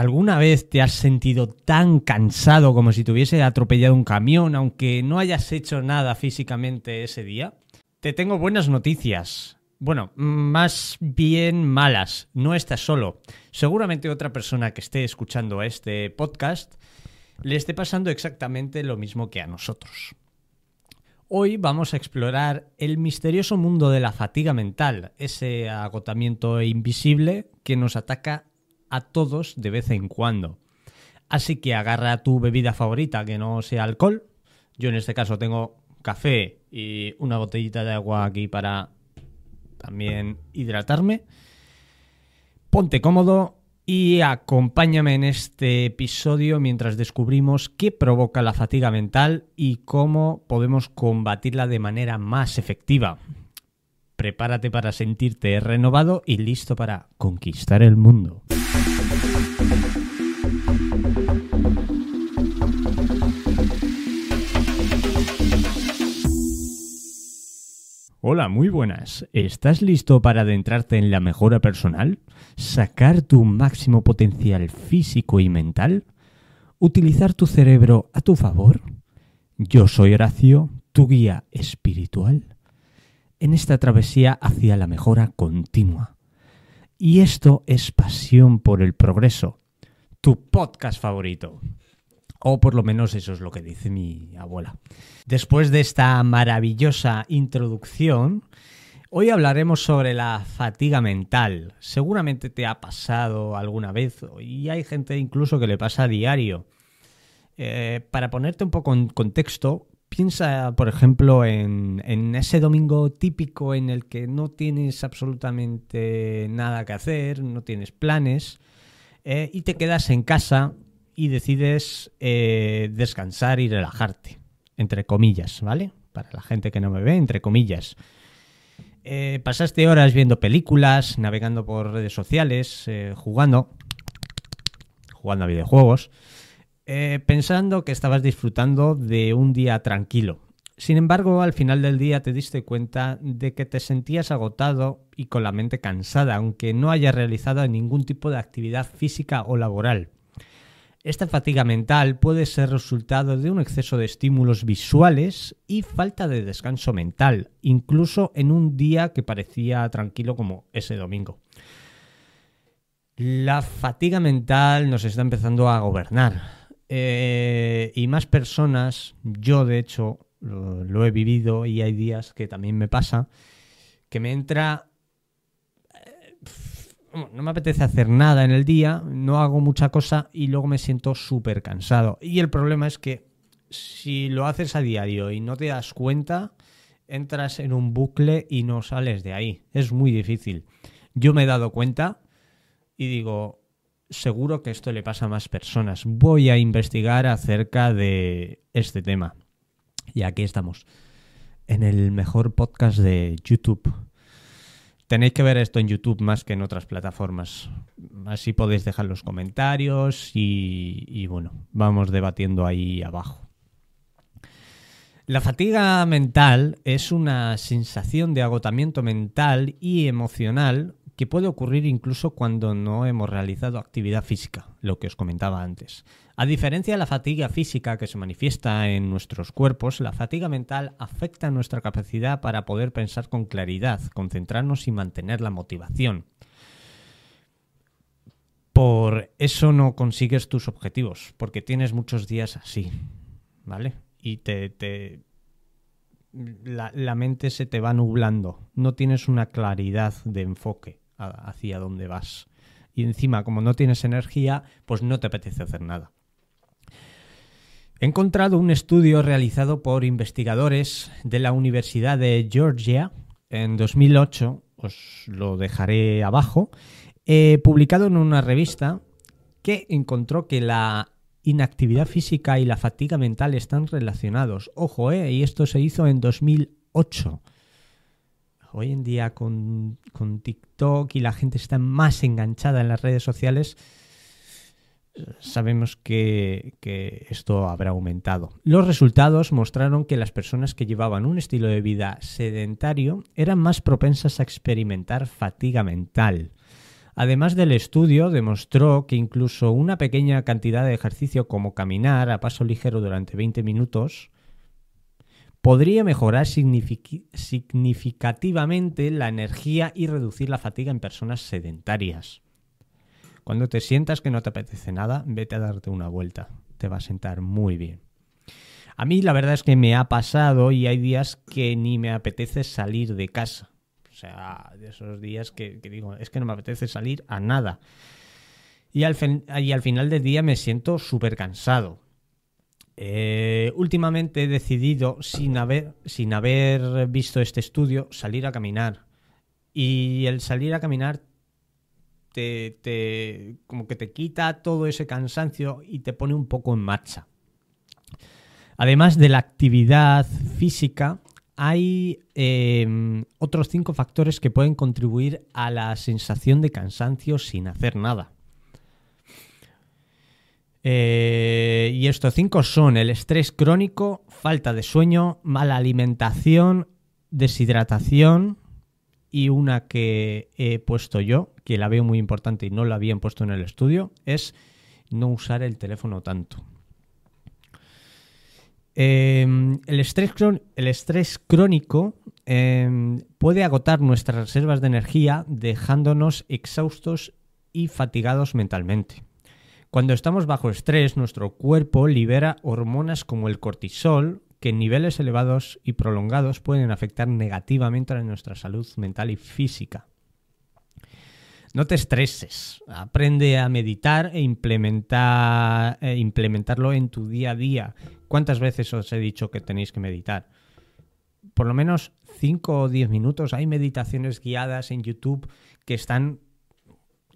¿Alguna vez te has sentido tan cansado como si te hubiese atropellado un camión, aunque no hayas hecho nada físicamente ese día? Te tengo buenas noticias. Bueno, más bien malas. No estás solo. Seguramente otra persona que esté escuchando este podcast le esté pasando exactamente lo mismo que a nosotros. Hoy vamos a explorar el misterioso mundo de la fatiga mental, ese agotamiento invisible que nos ataca a todos de vez en cuando. Así que agarra tu bebida favorita que no sea alcohol. Yo en este caso tengo café y una botellita de agua aquí para también hidratarme. Ponte cómodo y acompáñame en este episodio mientras descubrimos qué provoca la fatiga mental y cómo podemos combatirla de manera más efectiva. Prepárate para sentirte renovado y listo para conquistar el mundo. Hola, muy buenas. ¿Estás listo para adentrarte en la mejora personal? ¿Sacar tu máximo potencial físico y mental? ¿Utilizar tu cerebro a tu favor? Yo soy Horacio, tu guía espiritual, en esta travesía hacia la mejora continua. Y esto es Pasión por el Progreso, tu podcast favorito. O por lo menos eso es lo que dice mi abuela. Después de esta maravillosa introducción, hoy hablaremos sobre la fatiga mental. Seguramente te ha pasado alguna vez y hay gente incluso que le pasa a diario. Eh, para ponerte un poco en contexto, piensa, por ejemplo, en, ese domingo típico en el que no tienes absolutamente nada que hacer, no tienes planes eh, y te quedas en casa y decides eh, descansar y relajarte, entre comillas, ¿vale? Para la gente que no me ve, entre comillas. Eh, pasaste horas viendo películas, navegando por redes sociales, jugando, jugando a videojuegos, pensando que estabas disfrutando de un día tranquilo. Sin embargo, al final del día te diste cuenta de que te sentías agotado y con la mente cansada, aunque no hayas realizado ningún tipo de actividad física o laboral. Esta fatiga mental puede ser resultado de un exceso de estímulos visuales y falta de descanso mental, incluso en un día que parecía tranquilo como ese domingo. La fatiga mental nos está empezando a gobernar. Eh, y más personas, yo de hecho lo, lo he vivido y hay días que también me pasa, que me entra no me apetece hacer nada en el día, no hago mucha cosa y luego me siento súper cansado. Y el problema es que si lo haces a diario y no te das cuenta, entras en un bucle y no sales de ahí. Es muy difícil. Yo me he dado cuenta y digo, seguro que esto le pasa a más personas. Voy a investigar acerca de este tema. Y aquí estamos, en el mejor podcast de YouTube Tenéis que ver esto en YouTube más que en otras plataformas. Así podéis dejar los comentarios y, bueno, vamos debatiendo ahí abajo. La fatiga mental es una sensación de agotamiento mental y emocional que puede ocurrir incluso cuando no hemos realizado actividad física, lo que os comentaba antes. A diferencia de la fatiga física que se manifiesta en nuestros cuerpos, la fatiga mental afecta nuestra capacidad para poder pensar con claridad, concentrarnos y mantener la motivación. Por eso no consigues tus objetivos, porque tienes muchos días así, ¿vale? Y te, la, la, mente se te va nublando, no tienes una claridad de enfoque hacia dónde vas. Y encima, como no tienes energía, pues no te apetece hacer nada. He encontrado un estudio realizado por investigadores de la Universidad de Georgia en 2008, os lo dejaré abajo, publicado en una revista que encontró que la inactividad física y la fatiga mental están relacionados. Ojo, eh, y esto se hizo en 2008 hoy en día con, TikTok y la gente está más enganchada en las redes sociales, sabemos que, que, esto habrá aumentado. Los resultados mostraron que las personas que llevaban un estilo de vida sedentario eran más propensas a experimentar fatiga mental. Además del estudio, demostró que incluso una pequeña cantidad de ejercicio como caminar a paso ligero durante 20 minutos podría mejorar significativamente la energía y reducir la fatiga en personas sedentarias. Cuando te sientas que no te apetece nada, vete a darte una vuelta. Te va a sentar muy bien. A mí la verdad es que me ha pasado y hay días que ni me apetece salir de casa. O sea, de esos días que, digo, es que no me apetece salir a nada. Y al, y al final del día me siento súper cansado. Eh, últimamente he decidido, sin haber, sin haber visto este estudio, salir a caminar. Y el salir a caminar te, como que te quita todo ese cansancio y te pone un poco en marcha. Además de la actividad física, hay em, otros cinco factores que pueden contribuir a la sensación de cansancio sin hacer nada. Eh, y estos cinco son el estrés crónico, falta de sueño, mala alimentación, deshidratación y una que he puesto yo, que la veo muy importante y no la habían puesto en el estudio, es no usar el teléfono tanto. Em, el, estrés crónico em, puede agotar nuestras reservas de energía dejándonos exhaustos y fatigados mentalmente. Cuando estamos bajo estrés, nuestro cuerpo libera hormonas como el cortisol, que en niveles elevados y prolongados pueden afectar negativamente a nuestra salud mental y física. No te estreses, aprende a meditar e, implementar, e implementarlo en tu día a día. ¿Cuántas veces os he dicho que tenéis que meditar? Por lo menos 5 o 10 minutos. Hay meditaciones guiadas en YouTube que están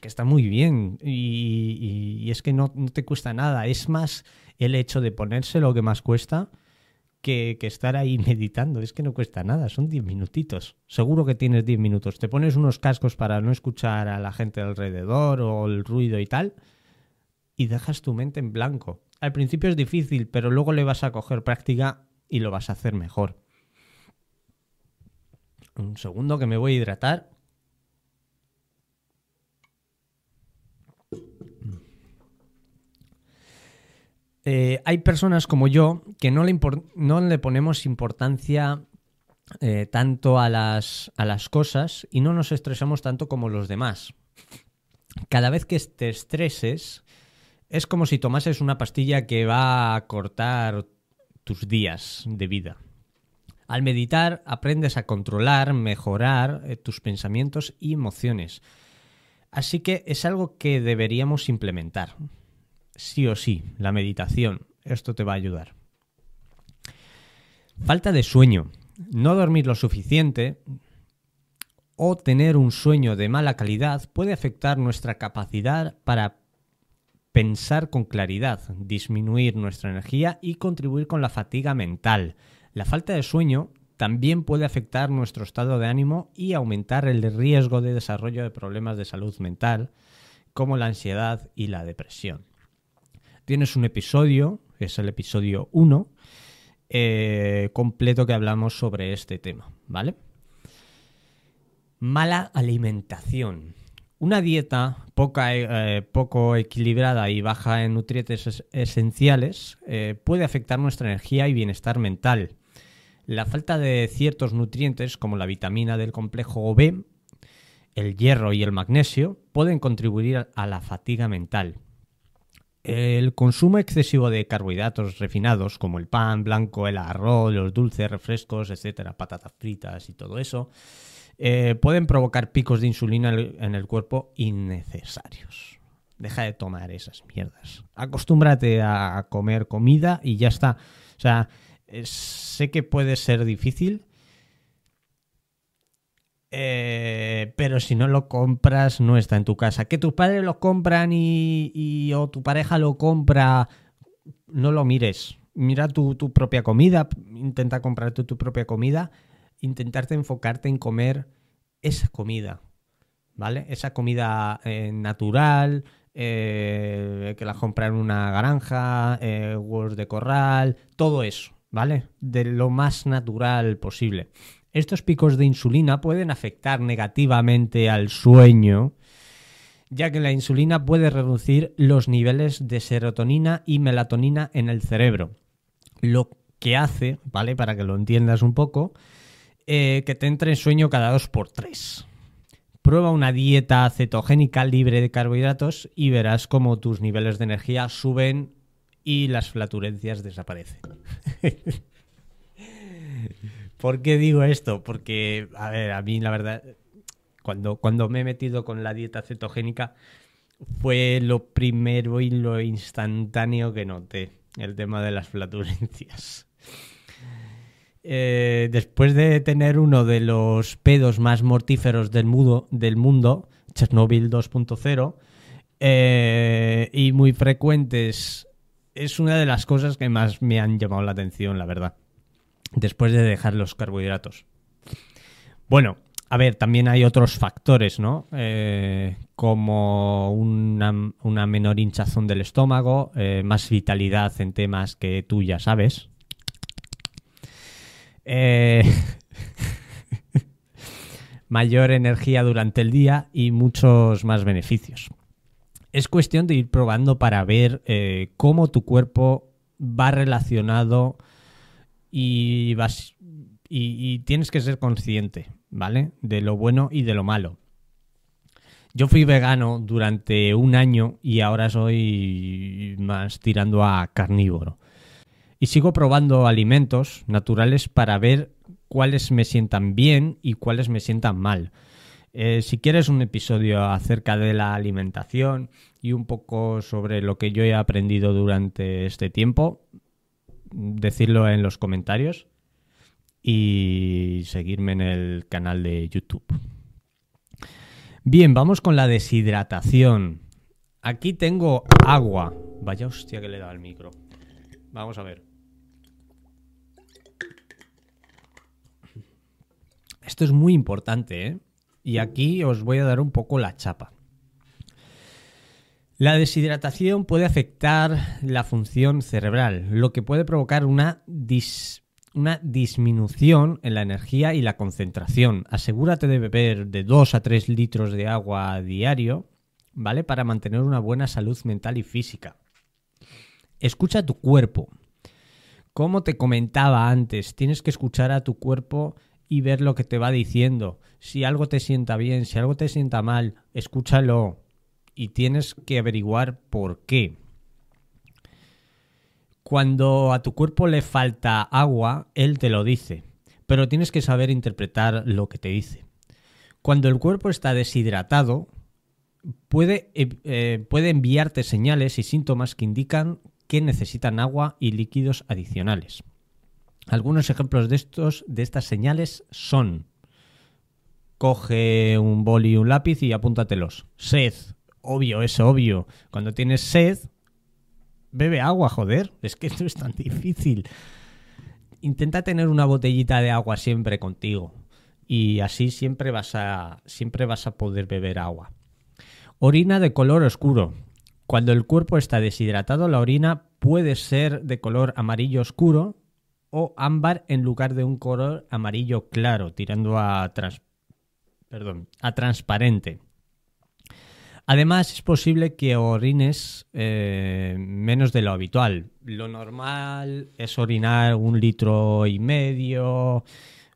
que está muy bien y, es que no, te cuesta nada. Es más el hecho de ponerse lo que más cuesta que, estar ahí meditando. Es que no cuesta nada, son 10 minutitos. Seguro que tienes 10 minutos. Te pones unos cascos para no escuchar a la gente alrededor o el ruido y tal y dejas tu mente en blanco. Al principio es difícil, pero luego le vas a coger práctica y lo vas a hacer mejor. Un segundo que me voy a hidratar. Eh, hay personas como yo que no le, ponemos importancia eh, tanto a las, a las cosas y no nos estresamos tanto como los demás. Cada vez que te estreses, es como si tomases una pastilla que va a cortar tus días de vida. Al meditar aprendes a controlar, mejorar eh, tus pensamientos y emociones. Así que es algo que deberíamos implementar sí o sí, la meditación. Esto te va a ayudar. Falta de sueño. No dormir lo suficiente o tener un sueño de mala calidad puede afectar nuestra capacidad para pensar con claridad, disminuir nuestra energía y contribuir con la fatiga mental. La falta de sueño también puede afectar nuestro estado de ánimo y aumentar el riesgo de desarrollo de problemas de salud mental, como la ansiedad y la depresión tienes un episodio, es el episodio 1, eh, completo que hablamos sobre este tema, ¿vale? Mala alimentación. Una dieta eh, poco equilibrada y baja en nutrientes esenciales eh, puede afectar nuestra energía y bienestar mental. La falta de ciertos nutrientes como la vitamina del complejo B, el hierro y el magnesio pueden contribuir a la fatiga mental. El consumo excesivo de carbohidratos refinados, como el pan blanco, el arroz, los dulces, refrescos, etcétera, patatas fritas y todo eso, eh, pueden provocar picos de insulina en el cuerpo innecesarios. Deja de tomar esas mierdas. Acostúmbrate a comer comida y ya está. O sea, sé que puede ser difícil, eh, pero si no lo compras, no está en tu casa. Que tus padres lo compran y, o tu pareja lo compra, no lo mires. Mira tu, propia comida, intenta comprarte tu propia comida, intentarte enfocarte en comer esa comida, ¿vale? Esa comida eh, natural, eh, que la compra en una granja, huevos de corral, todo eso, ¿vale? De lo más natural posible. Estos picos de insulina pueden afectar negativamente al sueño ya que la insulina puede reducir los niveles de serotonina y melatonina en el cerebro. Lo que hace, ¿vale? Para que lo entiendas un poco, eh, que te entre en sueño cada dos por tres. Prueba una dieta cetogénica libre de carbohidratos y verás cómo tus niveles de energía suben y las flatulencias desaparecen. ¿Por qué digo esto? Porque, a ver, a mí la verdad, cuando, cuando me he metido con la dieta cetogénica, fue lo primero y lo instantáneo que noté, el tema de las flatulencias. Eh, después de tener uno de los pedos más mortíferos del, mundo, Chernobyl 2.0, eh, y muy frecuentes, es una de las cosas que más me han llamado la atención, la verdad después de dejar los carbohidratos. Bueno, a ver, también hay otros factores, ¿no? Eh, como una, menor hinchazón del estómago, eh, más vitalidad en temas que tú ya sabes. Eh, mayor energía durante el día y muchos más beneficios. Es cuestión de ir probando para ver cómo tu cuerpo va relacionado y, vas, y, tienes que ser consciente, ¿vale? De lo bueno y de lo malo. Yo fui vegano durante un año y ahora soy más tirando a carnívoro. Y sigo probando alimentos naturales para ver cuáles me sientan bien y cuáles me sientan mal. Eh, si quieres un episodio acerca de la alimentación y un poco sobre lo que yo he aprendido durante este tiempo, decirlo en los comentarios y seguirme en el canal de YouTube. Bien, vamos con la deshidratación. Aquí tengo agua. Vaya hostia que le da al micro. Vamos a ver. Esto es muy importante, ¿eh? Y aquí os voy a dar un poco la chapa. La deshidratación puede afectar la función cerebral, lo que puede provocar una, disminución en la energía y la concentración. Asegúrate de beber de 2 a 3 litros de agua a diario, ¿vale? Para mantener una buena salud mental y física. Escucha tu cuerpo. Como te comentaba antes, tienes que escuchar a tu cuerpo y ver lo que te va diciendo. Si algo te sienta bien, si algo te sienta mal, escúchalo, y tienes que averiguar por qué. Cuando a tu cuerpo le falta agua, él te lo dice, pero tienes que saber interpretar lo que te dice. Cuando el cuerpo está deshidratado, puede, eh, eh, puede enviarte señales y síntomas que indican que necesitan agua y líquidos adicionales. Algunos ejemplos de estos de estas señales son coge un boli y un lápiz y apúntatelos. Sed, obvio, es obvio. Cuando tienes sed, bebe agua, joder. Es que esto es tan difícil. Intenta tener una botellita de agua siempre contigo. Y así siempre vas a, siempre vas a poder beber agua. Orina de color oscuro. Cuando el cuerpo está deshidratado, la orina puede ser de color amarillo oscuro o ámbar en lugar de un color amarillo claro, tirando a, perdón, a transparente. Además, es posible que orines eh, menos de lo habitual. Lo normal es orinar un litro y medio,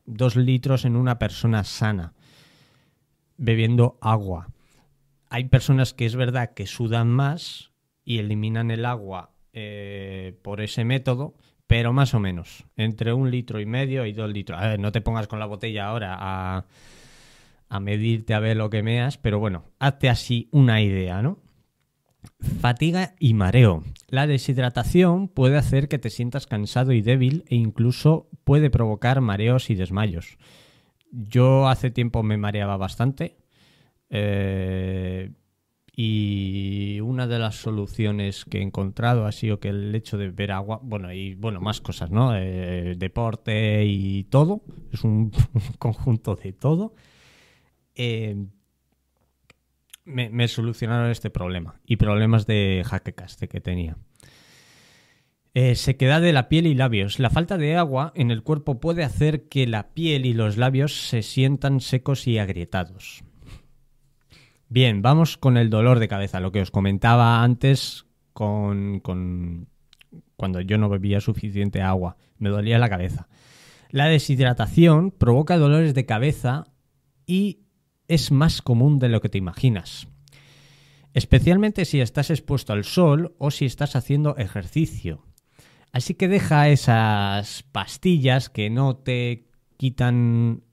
dos litros en una persona sana, bebiendo agua. Hay personas que es verdad que sudan más y eliminan el agua eh, por ese método, pero más o menos, entre un litro y medio y dos litros. A ver, no te pongas con la botella ahora a a medirte a ver lo que meas, pero bueno, hazte así una idea, ¿no? Fatiga y mareo. La deshidratación puede hacer que te sientas cansado y débil e incluso puede provocar mareos y desmayos. Yo hace tiempo me mareaba bastante eh, y una de las soluciones que he encontrado ha sido que el hecho de beber agua, bueno, y bueno, más cosas, ¿no? Eh, deporte y todo, es un conjunto de todo eh, me, solucionaron este problema y problemas de jaquecaste que tenía. Eh, sequedad de la piel y labios. La falta de agua en el cuerpo puede hacer que la piel y los labios se sientan secos y agrietados. Bien, vamos con el dolor de cabeza, lo que os comentaba antes con, cuando yo no bebía suficiente agua, me dolía la cabeza. La deshidratación provoca dolores de cabeza y es más común de lo que te imaginas. Especialmente si estás expuesto al sol o si estás haciendo ejercicio. Así que deja esas pastillas que no te quitan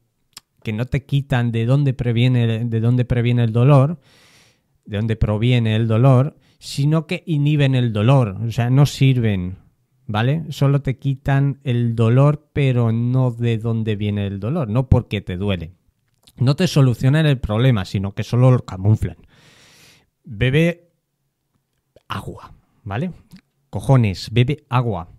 que no te quitan de dónde previene de dónde el dolor, de dónde proviene el dolor, sino que inhiben el dolor, o sea, no sirven, ¿vale? Solo te quitan el dolor, pero no de dónde viene el dolor, no porque te duele. No te solucionan el problema, sino que solo lo camuflan. Bebe agua, ¿vale? Cojones, bebe agua.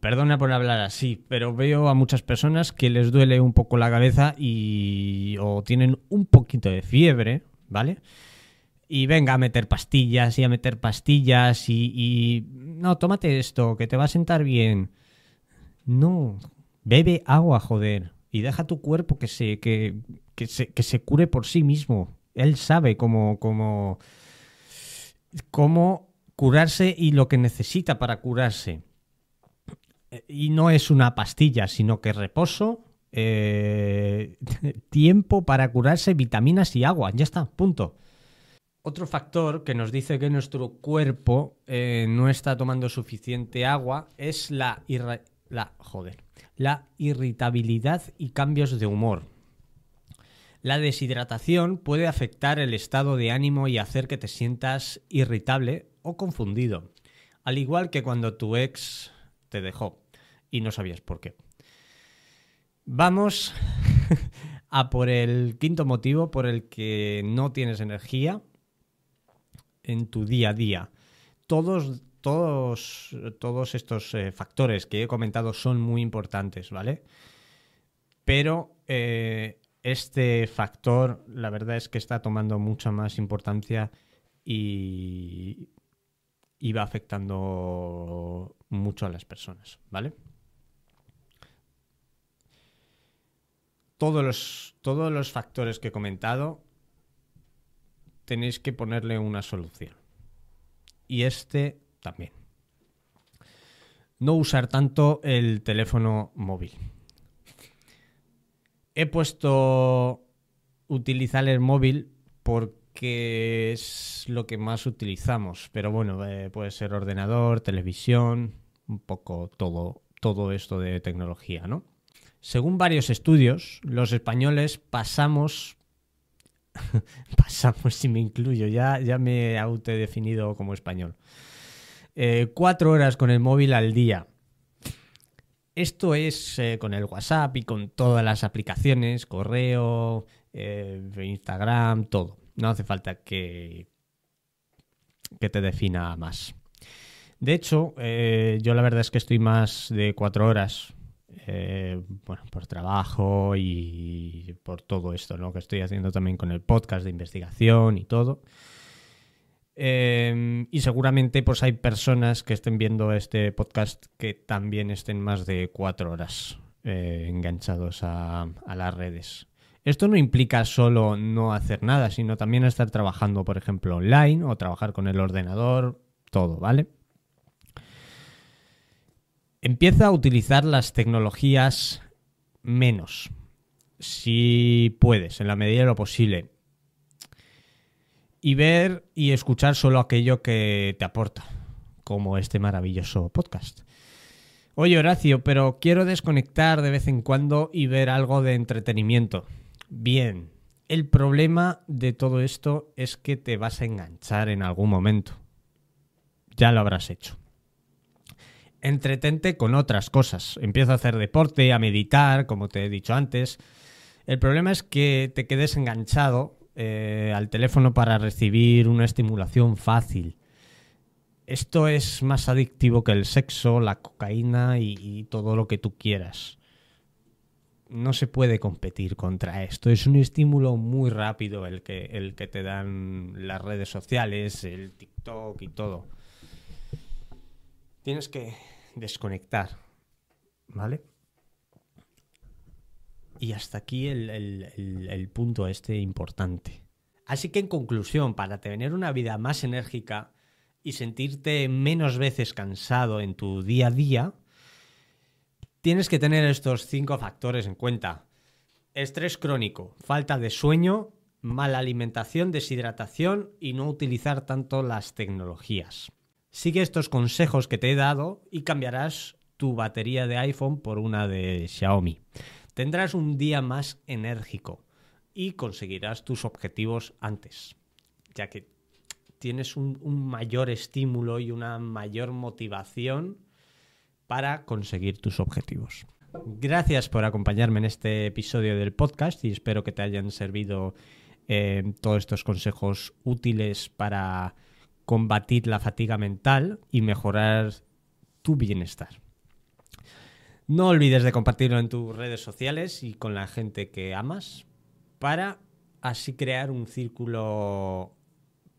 Perdona por hablar así, pero veo a muchas personas que les duele un poco la cabeza y o tienen un poquito de fiebre, ¿vale? Y venga a meter pastillas y a meter pastillas y, y... No, tómate esto, que te va a sentar bien. No, bebe agua, joder. Y deja tu cuerpo que se, que, que se, que se cure por sí mismo. Él sabe cómo, cómo, cómo curarse y lo que necesita para curarse. Y no es una pastilla, sino que reposo, eh, tiempo para curarse, vitaminas y agua. Ya está, punto. Otro factor que nos dice que nuestro cuerpo eh, no está tomando suficiente agua es la, la, joder, la irritabilidad y cambios de humor. La deshidratación puede afectar el estado de ánimo y hacer que te sientas irritable o confundido, al igual que cuando tu ex te dejó y no sabías por qué. Vamos a por el quinto motivo por el que no tienes energía en tu día a día. Todos, todos, todos estos eh, factores que he comentado son muy importantes, ¿vale? Pero eh, este factor, la verdad es que está tomando mucha más importancia y, va afectando mucho a las personas, ¿vale? Todos los, todos los factores que he comentado tenéis que ponerle una solución. Y este también. No usar tanto el teléfono móvil he puesto utilizar el móvil porque es lo que más utilizamos. Pero bueno, eh, puede ser ordenador, televisión, un poco todo, todo esto de tecnología, ¿no? Según varios estudios, los españoles pasamos. pasamos, si me incluyo, ya, ya me he autodefinido como español. Eh, cuatro horas con el móvil al día. Esto es eh, con el WhatsApp y con todas las aplicaciones, correo, eh, Instagram, todo. No hace falta que, que te defina más. De hecho, eh, yo la verdad es que estoy más de cuatro horas, bueno, por trabajo y por todo esto, ¿no? Que estoy haciendo también con el podcast de investigación y todo. Em, y seguramente pues hay personas que estén viendo este podcast que también estén más de cuatro horas eh, enganchados a, a, las redes. Esto no implica solo no hacer nada, sino también estar trabajando, por ejemplo, online o trabajar con el ordenador, todo, ¿vale? Empieza a utilizar las tecnologías menos, si puedes, en la medida de lo posible y ver y escuchar solo aquello que te aporta, como este maravilloso podcast. Oye Horacio, pero quiero desconectar de vez en cuando y ver algo de entretenimiento. Bien, el problema de todo esto es que te vas a enganchar en algún momento. Ya lo habrás hecho. Entretente con otras cosas. Empieza a hacer deporte, a meditar, como te he dicho antes. El problema es que te quedes enganchado eh, al teléfono para recibir una estimulación fácil. Esto es más adictivo que el sexo, la cocaína y, todo lo que tú quieras. No se puede competir contra esto. Es un estímulo muy rápido el que, el que te dan las redes sociales, el TikTok y todo. Tienes que desconectar. ¿Vale? Y hasta aquí el, punto este importante. Así que en conclusión, para tener una vida más enérgica y sentirte menos veces cansado en tu día a día, tienes que tener estos cinco factores en cuenta. Estrés crónico, falta de sueño, mala alimentación, deshidratación y no utilizar tanto las tecnologías. Sigue estos consejos que te he dado y cambiarás tu batería de iPhone por una de Xiaomi. Tendrás un día más enérgico y conseguirás tus objetivos antes, ya que tienes un, mayor estímulo y una mayor motivación para conseguir tus objetivos. Gracias por acompañarme en este episodio del podcast y espero que te hayan servido eh, todos estos consejos útiles para combatir la fatiga mental y mejorar tu bienestar. No olvides de compartirlo en tus redes sociales y con la gente que amas para así crear un círculo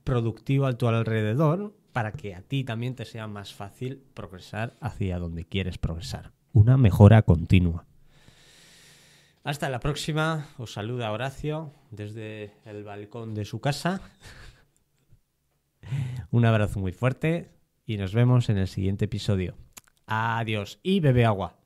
productivo a tu alrededor para que a ti también te sea más fácil progresar hacia donde quieres progresar. Una mejora continua. Hasta la próxima. Os saluda Horacio desde el balcón de su casa. Un abrazo muy fuerte y nos vemos en el siguiente episodio. Adiós y bebe agua.